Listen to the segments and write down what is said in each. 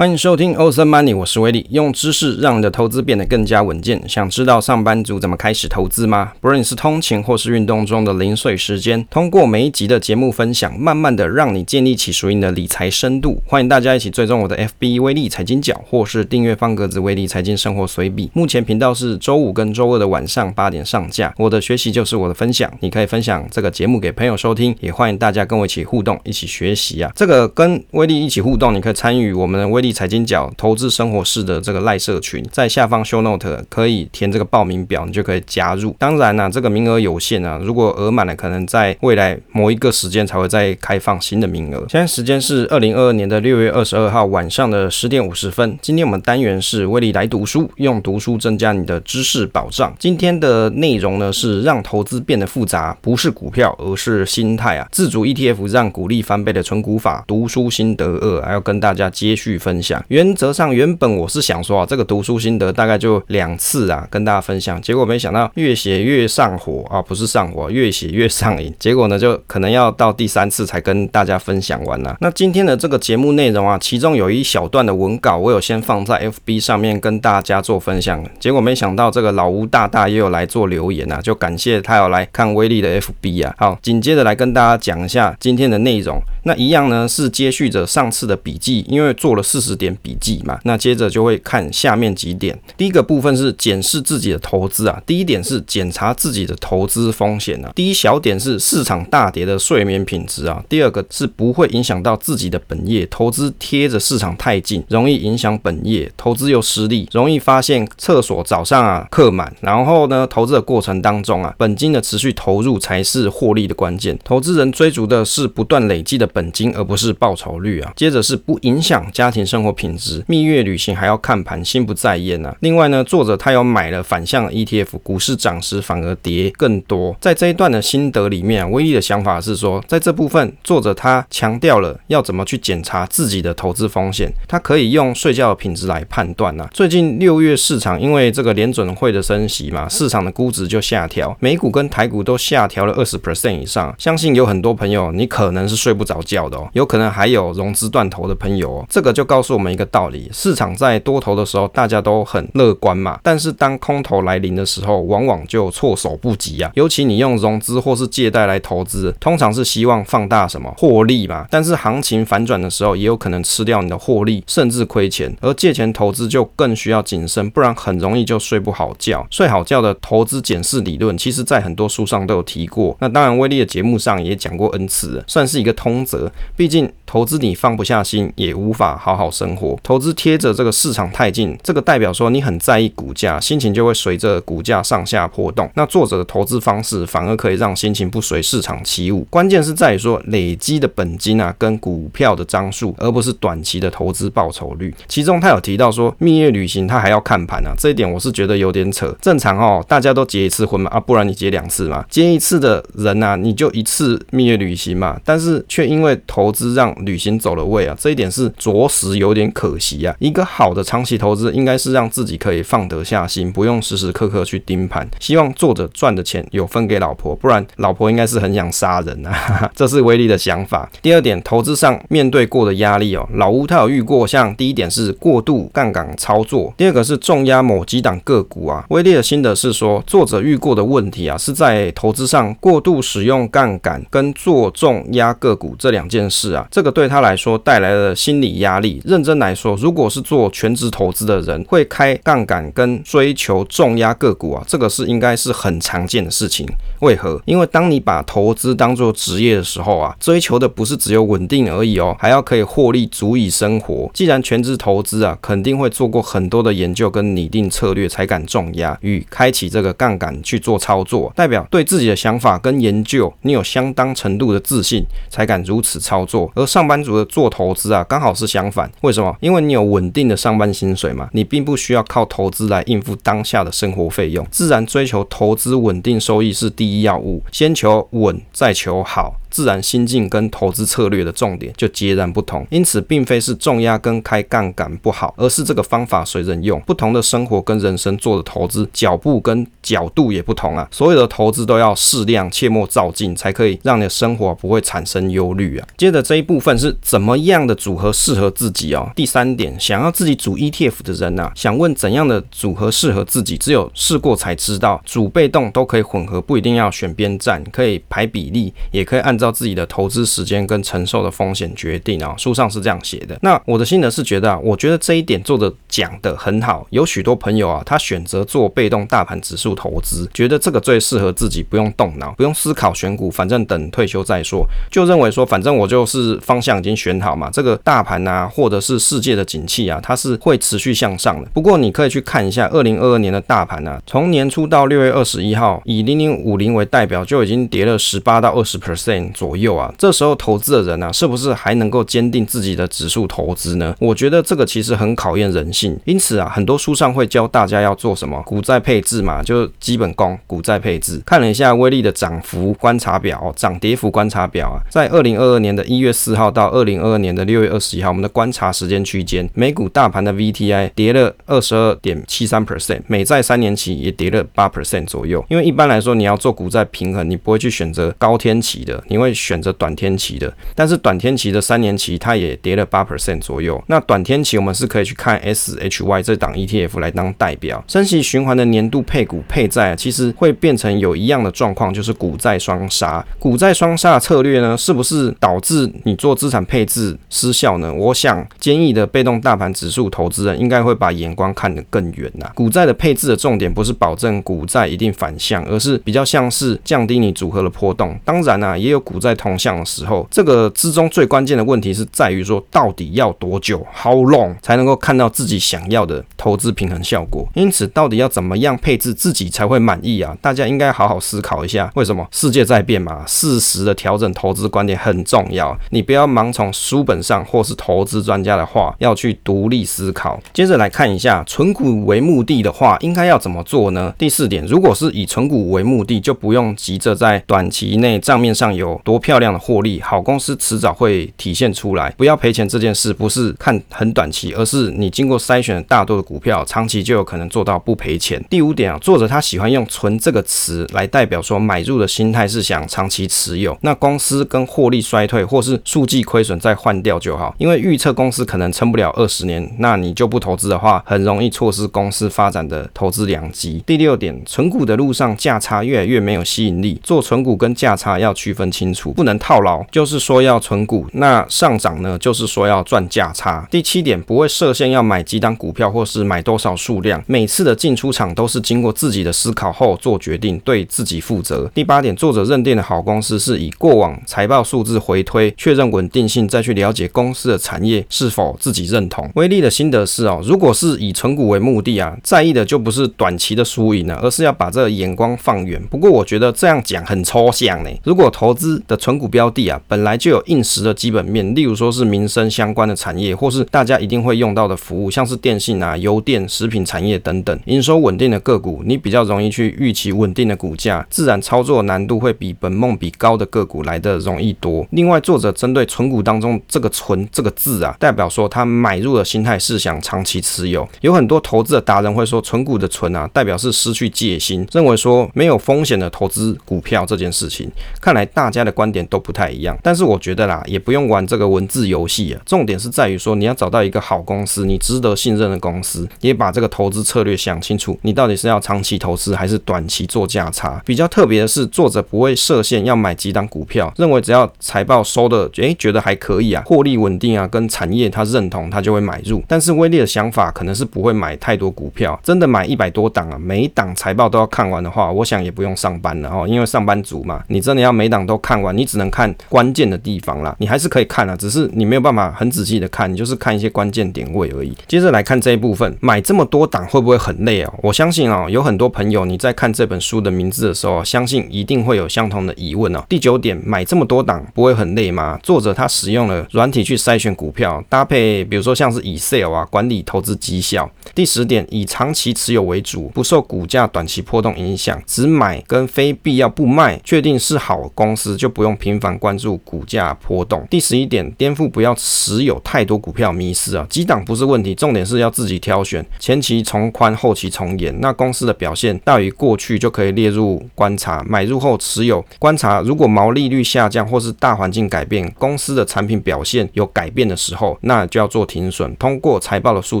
欢迎收听 Awesome Money，我是威利，用知识让你的投资变得更加稳健。想知道上班族怎么开始投资吗？不论你是通勤或是运动中的零碎时间，通过每一集的节目分享，慢慢的让你建立起属于你的理财深度。欢迎大家一起追踪我的 FB 威利财经角，或是订阅方格子威利财经生活随笔。目前频道是周五跟周二的晚上八点上架。我的学习就是我的分享，你可以分享这个节目给朋友收听，也欢迎大家跟我一起互动，一起学习啊。这个跟威利一起互动，你可以参与我们的威力财经角投资生活室的这个赖社群，在下方 show note 可以填这个报名表，你就可以加入。当然呢、这个名额有限啊，如果额满了，可能在未来某一个时间才会再开放新的名额。现在时间是二零二二年的六月二十二号晚上的十点五十分。今天我们单元是威利来读书，用读书增加你的知识保障。今天的内容呢是让投资变得复杂，不是股票，而是心态啊。自主 ETF 让股利翻倍的存股法，读书心得二，还要跟大家接续分享。原则上，原本我是想说啊，这个读书心得大概就两次啊，跟大家分享。结果没想到越写越上火啊，不是上火，越写越上瘾。结果呢，就可能要到第三次才跟大家分享完了。那今天的这个节目内容啊，其中有一小段的文稿，我有先放在 FB 上面跟大家做分享。结果没想到这个老吴大大也有来做留言啊，就感谢他有来看威力的 FB 啊。好，紧接着来跟大家讲一下今天的内容。那一样呢，是接续着上次的笔记，因为做了四十点笔记嘛。那接着就会看下面几点。第一个部分是检视自己的投资啊，第一点是检查自己的投资风险啊，第一小点是市场大跌的睡眠品质啊，第二个是不会影响到自己的本业，投资贴着市场太近，容易影响本业，投资又失利，容易发现厕所早上啊客满，然后呢，投资的过程当中啊，本金的持续投入才是获利的关键，投资人追逐的是不断累积的。本金而不是报酬率啊，接着是不影响家庭生活品质，蜜月旅行还要看盘，心不在焉啊。另外呢，作者他有买了反向 ETF，股市涨时反而跌更多。在这一段的心得里面啊，唯一的想法是说，在这部分作者他强调了要怎么去检查自己的投资风险，他可以用睡觉的品质来判断啊。最近六月市场因为这个联准会的升息嘛，市场的估值就下调，美股跟台股都下调了二十 percent 以上，相信有很多朋友你可能是睡不着。觉的哦，有可能还有融资断头的朋友哦，这个就告告诉我们一个道理：市场在多头的时候，大家都很乐观嘛，但是当空头来临的时候，往往就措手不及啊。尤其你用融资或是借贷来投资，通常是希望放大什么获利嘛，但是行情反转的时候，也有可能吃掉你的获利，甚至亏钱。而借钱投资就更需要谨慎，不然很容易就睡不好觉。睡好觉的投资检视理论，其实在很多书上都有提过。那当然，威利的节目上也讲过 N 次，算是一个通则。毕竟投资你放不下心，也无法好好生活。投资贴着这个市场太近，这个代表说你很在意股价，心情就会随着股价上下波动。那作者的投资方式反而可以让心情不随市场起舞。关键是在于说累积的本金啊，跟股票的张数，而不是短期的投资报酬率。其中他有提到说蜜月旅行他还要看盘啊，这一点我是觉得有点扯。正常哦，大家都结一次婚嘛，啊，不然你结两次嘛。结一次的人啊，你就一次蜜月旅行嘛，但是却因为投资让旅行走了位啊，这一点是着实有点可惜啊。一个好的长期投资应该是让自己可以放得下心，不用时时刻刻去盯盘。希望作者赚的钱有分给老婆，不然老婆应该是很想杀人啊。这是威利的想法。第二点，投资上面对过的压力哦，老吴他有遇过，像第一点是过度杠杆操作，第二个是重压某几档个股啊。威利的心得是说，作者遇过的问题啊，是在投资上过度使用杠杆跟做重压个股这两。件事啊，这个对他来说带来了心理压力。认真来说，如果是做全职投资的人，会开杠杆跟追求重压个股啊，这个是应该是很常见的事情。为何？因为当你把投资当做职业的时候啊，追求的不是只有稳定而已哦，还要可以获利足以生活。既然全职投资啊，肯定会做过很多的研究跟拟定策略，才敢重压与开启这个杠杆去做操作，代表对自己的想法跟研究，你有相当程度的自信，才敢如此。操作，而上上班族的做投资啊，刚好是相反。为什么？因为你有稳定的上班薪水嘛，你并不需要靠投资来应付当下的生活费用，自然追求投资稳定收益是第一要务，先求稳，再求好。自然心境跟投资策略的重点就截然不同。因此，并非是重压跟开杠杆不好，而是这个方法随人用。不同的生活跟人生做的投资脚步跟角度也不同啊。所有的投资都要适量，切莫照进，才可以让你的生活不会产生忧虑啊。接着这一部分是怎么样的组合适合自己哦。第三点，想要自己组 ETF 的人啊，想问怎样的组合适合自己，只有试过才知道。主被动都可以混合，不一定要选边站，可以排比例，也可以按照自己的投资时间跟承受的风险决定啊。书上是这样写的。那我的心得是觉得啊，我觉得这一点做的讲得很好。有许多朋友啊，他选择做被动大盘指数投资，觉得这个最适合自己，不用动脑，不用思考选股，反正等退休再说，就认为说反正我就是方向已经选好嘛，这个大盘啊，或者是世界的景气啊，它是会持续向上的。不过你可以去看一下二零二二年的大盘啊，从年初到六月二十一号，以零零五零为代表，就已经跌了十八到二十 percent 左右啊。这时候投资的人啊，是不是还能够坚定自己的指数投资呢？我觉得这个其实很考验人性。因此啊，很多书上会教大家要做什么股债配置嘛，就基本功股债配置。看了一下威力的涨幅观察表、涨跌幅观察表啊，在二零二二年的一月四号到二零二二年的六月二十一号，我们的观察时间区间，美股大盘的 VTI 跌了二十二点七三 percent，美债三年期也跌了八 percent 左右。因为一般来说，你要做股债平衡，你不会去选择高天期的，你会选择短天期的。但是短天期的三年期，它也跌了八 percent 左右。那短天期我们是可以去看 SHY 这档 ETF 来当代表。升息循环的年度配股配债，其实会变成有一样的状况，就是股债双杀。股债双杀的策略呢，是不是导致你做资产配置失效呢？我想，坚毅的被动大盘指数投资人应该会把眼光看得更远呐。股债的配置的重点不是保证股债一定反向，而是比较像是降低你组合的波动。当然啊，也有股债同向的时候。这个之中最关键的问题是在于说，到底要多久 （how long） 才能够看到自己想要的投资平衡效果？因此，到底要怎么样配置自己才会满意啊？大家应该好好思考一下。为什么世界在变嘛？适时的调整投资观点很重要。你不要盲从书本上或是投资专家的话，要去独立思考。接着来看一下，存股为目的的话，应该要怎么做呢？第四点，如果是以存股为目的，就不用急着在短期内账面上有多漂亮的获利，好公司迟早会体现出来。不要赔钱这件事，不是看很短期，而是你经过筛选大多的股票，长期就有可能做到不赔钱。第五点啊，作者他喜欢用“存”这个词来代表说，买入的心态是想长期持有。那公司跟获利衰退或是数季亏损再换掉就好，因为预测公司可能撑不了二十年，那你就不投资的话，很容易错失公司发展的投资良机。第六点，存股的路上价差越来越没有吸引力，做存股跟价差要区分清楚，不能套牢，就是说要存股，那上涨呢，就是说要赚价差。第七点，不会设限要买几档股票或是买多少数量，每次的进出场都是经过自己的思考后做决定，对自己负责。第八点，作者认定的好公司是以过往财报数字回推，确认稳定性，再去了解公司的产业是否自己认同。威力的心得是哦，如果是以存股为目的啊，在意的就不是短期的输赢了，而是要把这个眼光放远。不过我觉得这样讲很抽象呢。如果投资的存股标的啊，本来就有硬实的基本面，例如说是民生相关的产业，或是大家一定会用到的服务，像是电信啊、邮电、食品产业等等，营收稳定的个股，你比较容易去预期稳定的股价，自然操作难度会比本梦比高的个股来得容易多。另外，作者针对存股当中这个“存”这个字啊，代表说他买入的心态是想长期持有。有很多投资的达人会说，存股的“存”啊，代表是失去戒心，认为说没有风险的投资股票这件事情。看来大家 的观点都不太一样，但是我觉得啦，也不用玩这个文字游戏啊。重点是在于说，你要找到一个好公司，你值得信任的公司，也把这个投资策略想清楚，你到底是要长期投资还是短期做价差。比较特别的是，作者不会设限要买几档股票，认为只要财报收的，诶，觉得还可以啊，获利稳定啊，跟产业他认同，他就会买入。但是威力的想法可能是不会买太多股票，真的买一百多档啊，每一档财报都要看完的话，我想也不用上班了哦，因为上班族嘛，你真的要每档都看看完，你只能看关键的地方啦，你还是可以看啊，只是你没有办法很仔细的看，你就是看一些关键点位而已。接着来看这一部分，买这么多档会不会很累哦？我相信啊，有很多朋友你在看这本书的名字的时候，相信一定会有相同的疑问哦。第九点，买这么多档不会很累吗？作者他使用了软体去筛选股票，搭配比如说像是 Excel 啊，管理投资绩效。第十点，以长期持有为主，不受股价短期波动影响，只买跟非必要不卖，确定是好公司。就不用频繁关注股价波动。第十一点，颠覆不要持有太多股票迷失啊，几档不是问题，重点是要自己挑选，前期从宽，后期从严。那公司的表现大于过去就可以列入观察，买入后持有观察。如果毛利率下降或是大环境改变，公司的产品表现有改变的时候，那就要做停损，通过财报的数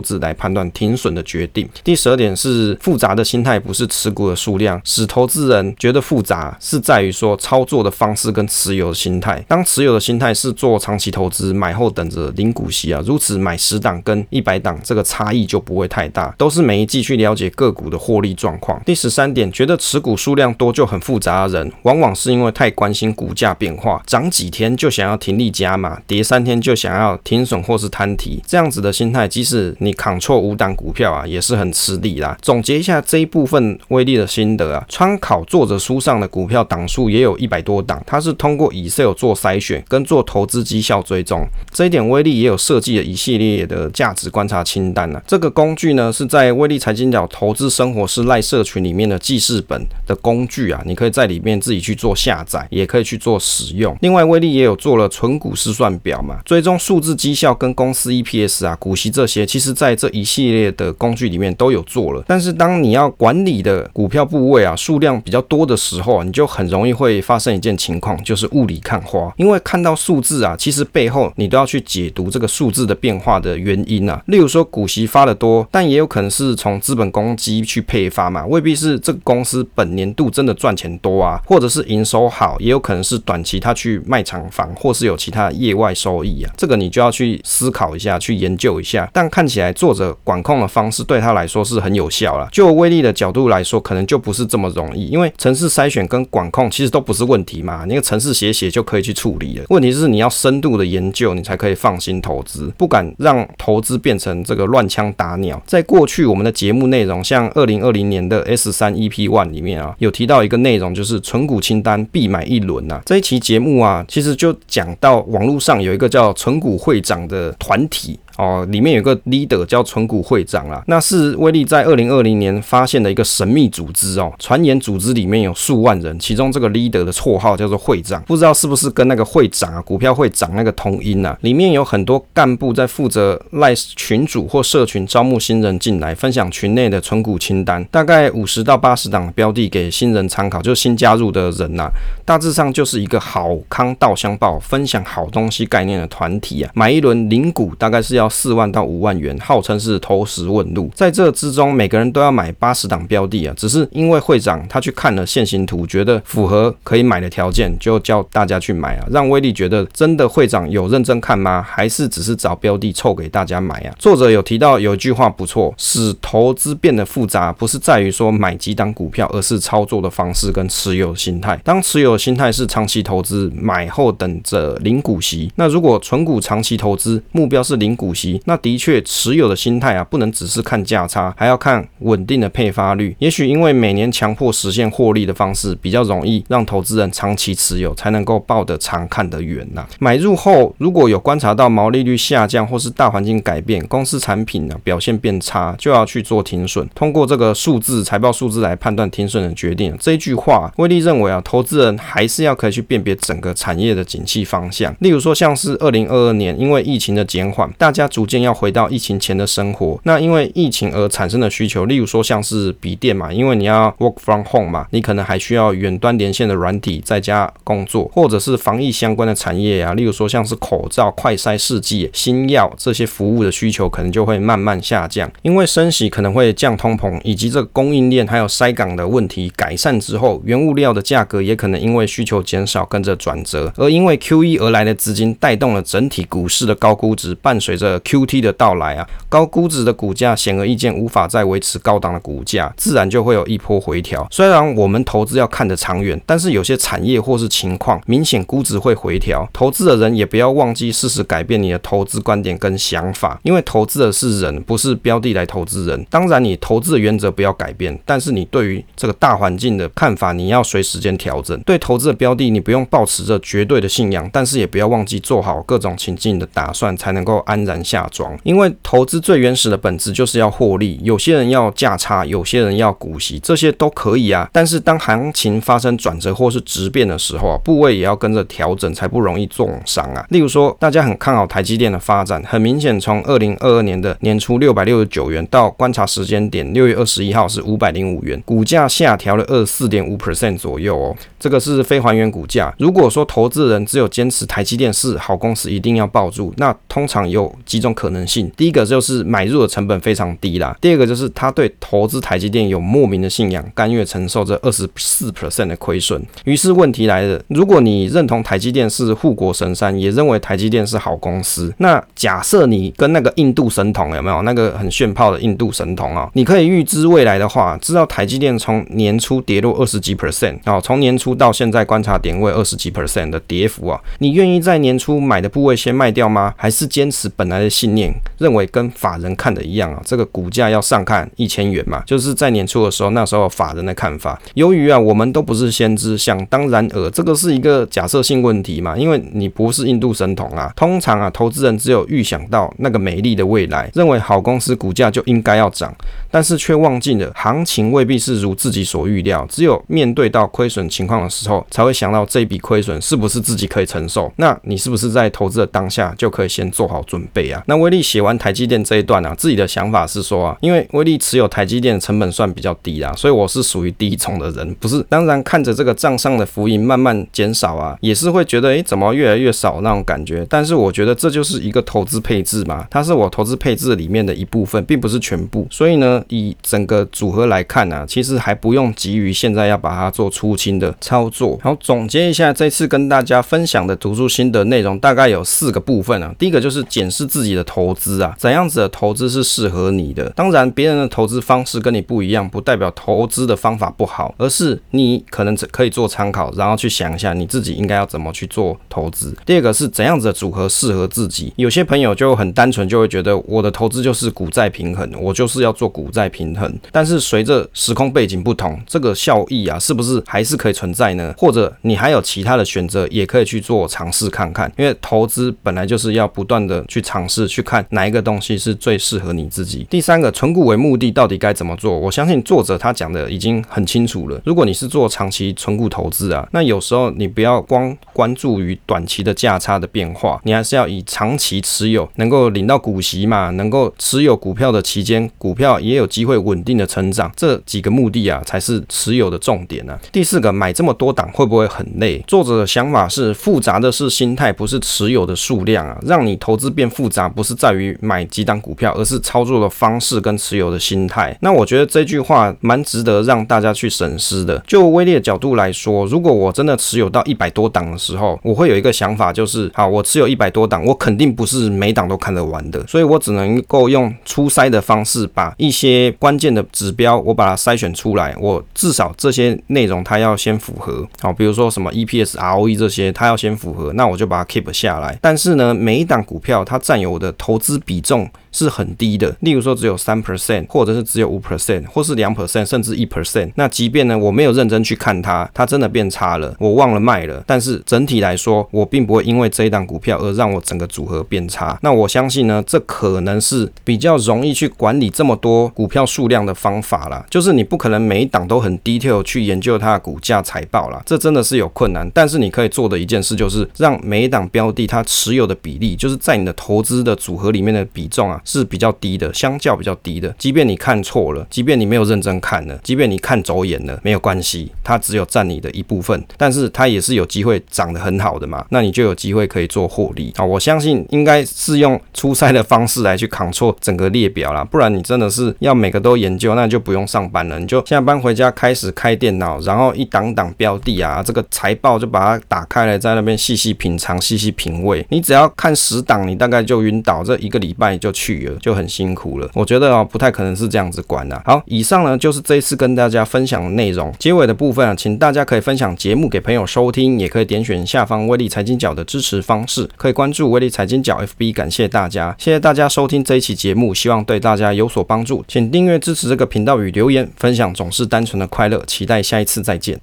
字来判断停损的决定。第十二点是复杂的心态，不是持股的数量，使投资人觉得复杂，是在于说操作的方式跟持有的心态。当持有的心态是做长期投资，买后等着领股息啊，如此买十档跟一百档这个差异就不会太大，都是每一季去了解个股的获利状况。第十三点，觉得持股数量多就很复杂的人，往往是因为太关心股价变化，涨几天就想要停利加码，跌三天就想要停损或是摊提，这样子的心态，即使你扛错五档股票啊，也是很吃力啦。总结一下这一部分威力的心得啊，参考作者书上的股票档数也有一百多档，它是通过 Excel 做筛选跟做投资绩效追踪，这一点威力也有设计了一系列的价值观察清单啊。这个工具呢是在威力财经角投资生活是赖社群里面的记事本的工具啊，你可以在里面自己去做下载，也可以去做使用。另外，威力也有做了存股试算表嘛，追踪数字绩效跟公司 EPS 啊、股息这些，其实在这一系列的工具里面都有做了。但是，当你要管理的股票部位啊数量比较多的时候啊，你就很容易会发生一件情况，就是雾里看花。因为看到数字啊，其实背后你都要去解读这个数字的变化的原因啊。例如说，股息发得多，但也有可能是从资本公积去配发嘛，未必是这个公司本年度真的赚钱多啊，或者是营收好，也有可能是短期他去卖厂房，或是有其他业外收益啊。这个你就要去思考一下，去研究一下。但看起来作者管控的方式对他来说是很有效了。就威力的角度来说，可能就不是这么容易，因为城市筛选跟管控其实都不是问题嘛，那个程式写写就可以去处理了。问题是你要深度的研究，你才可以放心投资，不敢让投资变成这个乱枪打鸟。在过去我们的节目内容，像二零二零年的 S 三 EP One 里面啊，有提到一个内容，就是存股清单必买一轮呐。这一期节目啊，其实就讲到网络上有一个叫存股会长的团体。哦，里面有个 leader 叫存股会长啦，那是威力在二零二零年发现的一个神秘组织哦。传言组织里面有数万人，其中这个 leader 的绰号叫做会长，不知道是不是跟那个会长啊，股票会长那个同音啊？里面有很多干部在负责赖群主或社群招募新人进来，分享群内的存股清单，大概五十到八十档标的给新人参考，就是新加入的人呐、啊。大致上就是一个好康道相报，分享好东西概念的团体啊。买一轮零股大概是要。四万到五万元，号称是投石问路。在这之中，每个人都要买八十档标的啊。只是因为会长他去看了线形图，觉得符合可以买的条件，就叫大家去买啊。让威力觉得真的会长有认真看吗？还是只是找标的凑给大家买啊？作者有提到有一句话不错，使投资变得复杂，不是在于说买几档股票，而是操作的方式跟持有心态。当持有心态是长期投资，买后等着领股息。那如果存股长期投资，目标是领股息。那的确，持有的心态啊，不能只是看价差，还要看稳定的配发率。也许因为每年强迫实现获利的方式比较容易让投资人长期持有，才能够抱得长看得远呐。买入后如果有观察到毛利率下降或是大环境改变，公司产品呢表现变差，就要去做停损。通过这个数字财报数字来判断停损的决定。这一句话，威力认为啊，投资人还是要可以去辨别整个产业的景气方向。例如说，像是二零二二年因为疫情的减缓，大家主逐渐要回到疫情前的生活，那因为疫情而产生的需求，例如说像是笔电嘛，因为你要 work from home 嘛，你可能还需要远端连线的软体在家工作，或者是防疫相关的产业啊，例如说像是口罩、快筛试剂、新药这些服务的需求，可能就会慢慢下降，因为升息可能会降通膨，以及这个供应链还有筛港的问题改善之后，原物料的价格也可能因为需求减少跟着转折，而因为 QE 而来的资金带动了整体股市的高估值，伴随着 QT 的到来啊，高估值的股价显而易见无法再维持高档的股价，自然就会有一波回调。虽然我们投资要看得长远，但是有些产业或是情况明显估值会回调，投资的人也不要忘记适时改变你的投资观点跟想法，因为投资的是人，不是标的来投资人。当然，你投资的原则不要改变，但是你对于这个大环境的看法，你要随时间调整。对投资的标的，你不用抱持着绝对的信仰，但是也不要忘记做好各种情境的打算，才能够安然。下庄，因为投资最原始的本质就是要获利。有些人要价差，有些人要股息，这些都可以啊。但是当行情发生转折或是质变的时候啊，部位也要跟着调整，才不容易重伤啊。例如说，大家很看好台积电的发展，很明显从二零二二年的年初六百六十九元到观察时间点六月二十一号是五百零五元，股价下调了二十四点五 percent 左右哦。这个是非还原股价。如果说投资人只有坚持台积电是好公司，一定要抱住，那通常有几种可能性。第一个就是买入的成本非常低啦。第二个就是他对投资台积电有莫名的信仰，甘愿承受这二十四 percent 的亏损。于是问题来了，如果你认同台积电是护国神山，也认为台积电是好公司，那假设你跟那个印度神童有没有那个很炫炮的印度神童啊？你可以预知未来的话，知道台积电从年初跌落二十几 percent 啊，从年初到现在观察点位二十几 percent 的跌幅啊，你愿意在年初买的部位先卖掉吗？还是坚持本来的信念，认为跟法人看的一样啊？这个股价要上看一千元嘛？就是在年初的时候，那时候法人的看法。由于啊，我们都不是先知，想当然尔，这个是一个假设性问题嘛？因为你不是印度神童啊。通常啊，投资人只有预想到那个美丽的未来，认为好公司股价就应该要涨，但是却忘记了行情未必是如自己所预料。只有面对到亏损情况的时候，才会想到这笔亏损是不是自己可以承受。那你是不是在投资的当下就可以先做好准备啊？那威利写完台积电这一段啊，自己的想法是说啊，因为威利持有台积电的成本算比较低啊，所以我是属于低重的人，不是？当然看着这个账上的浮盈慢慢减少啊，也是会觉得诶，怎么越来越少那种感觉。但是我觉得这就是一个投资配置嘛，它是我投资配置里面的一部分，并不是全部。所以呢，以整个组合来看啊，其实还不用急于现在要把它做出清的操作。好，总结一下这次跟大家分享的读书心得内容，大概有四个部分啊。第一个就是检视自自己的投资啊，怎样子的投资是适合你的。当然，别人的投资方式跟你不一样，不代表投资的方法不好，而是你可能只可以做参考，然后去想一下你自己应该要怎么去做投资。第二个是怎样子的组合适合自己。有些朋友就很单纯，就会觉得我的投资就是股债平衡，我就是要做股债平衡。但是随着时空背景不同，这个效益啊，是不是还是可以存在呢？或者你还有其他的选择，也可以去做尝试看看。因为投资本来就是要不断的去尝是，去看哪一个东西是最适合你自己。第三个，存股为目的到底该怎么做？我相信作者他讲的已经很清楚了。如果你是做长期存股投资啊，那有时候你不要光关注于短期的价差的变化，你还是要以长期持有，能够领到股息嘛，能够持有股票的期间，股票也有机会稳定的成长，这几个目的啊，才是持有的重点啊。第四个，买这么多档会不会很累？作者的想法是，复杂的是心态，不是持有的数量啊。让你投资变复杂，不是在于买几档股票，而是操作的方式跟持有的心态。那我觉得这句话蛮值得让大家去审视的。就威力的角度来说，如果我真的持有到一百多档的时候，我会有一个想法，就是好，我持有一百多档，我肯定不是每档都看得完的，所以我只能够用初筛的方式，把一些关键的指标，我把它筛选出来，我至少这些内容它要先符合，好，比如说什么 EPS、ROE 这些，它要先符合，那我就把它 keep 下来。但是呢，每一档股票它占有的投资比重，是很低的，例如说只有三 percent，或者是只有五 percent，或是两 percent，甚至一 percent。那即便呢，我没有认真去看它，它真的变差了，我忘了卖了。但是整体来说，我并不会因为这一档股票而让我整个组合变差。那我相信呢，这可能是比较容易去管理这么多股票数量的方法啦。就是你不可能每一档都很 detail 去研究它的股价财报啦，这真的是有困难。但是你可以做的一件事，就是让每一档标的它持有的比例，就是在你的投资的组合里面的比重啊。是比较低的，相较比较低的。即便你看错了，即便你没有认真看了，即便你看走眼了，没有关系，它只有占你的一部分，但是它也是有机会涨得很好的嘛。那你就有机会可以做获利啊！我相信应该是用初筛的方式来去 control 整个列表啦，不然你真的是要每个都研究，那就不用上班了，你就下班回家开始开电脑，然后一档档标的啊，这个财报就把它打开来，在那边细细品尝、细细品味。你只要看十档，你大概就晕倒，这一个礼拜就去就很辛苦了，我觉得啊，不太可能是这样子管的。好，以上呢就是这一次跟大家分享的内容。结尾的部分啊，请大家可以分享节目给朋友收听，也可以点选下方威力财经角的支持方式，可以关注威力财经角 FB。感谢大家，谢谢大家收听这一期节目，希望对大家有所帮助。请订阅支持这个频道与留言分享，总是单纯的快乐。期待下一次再见。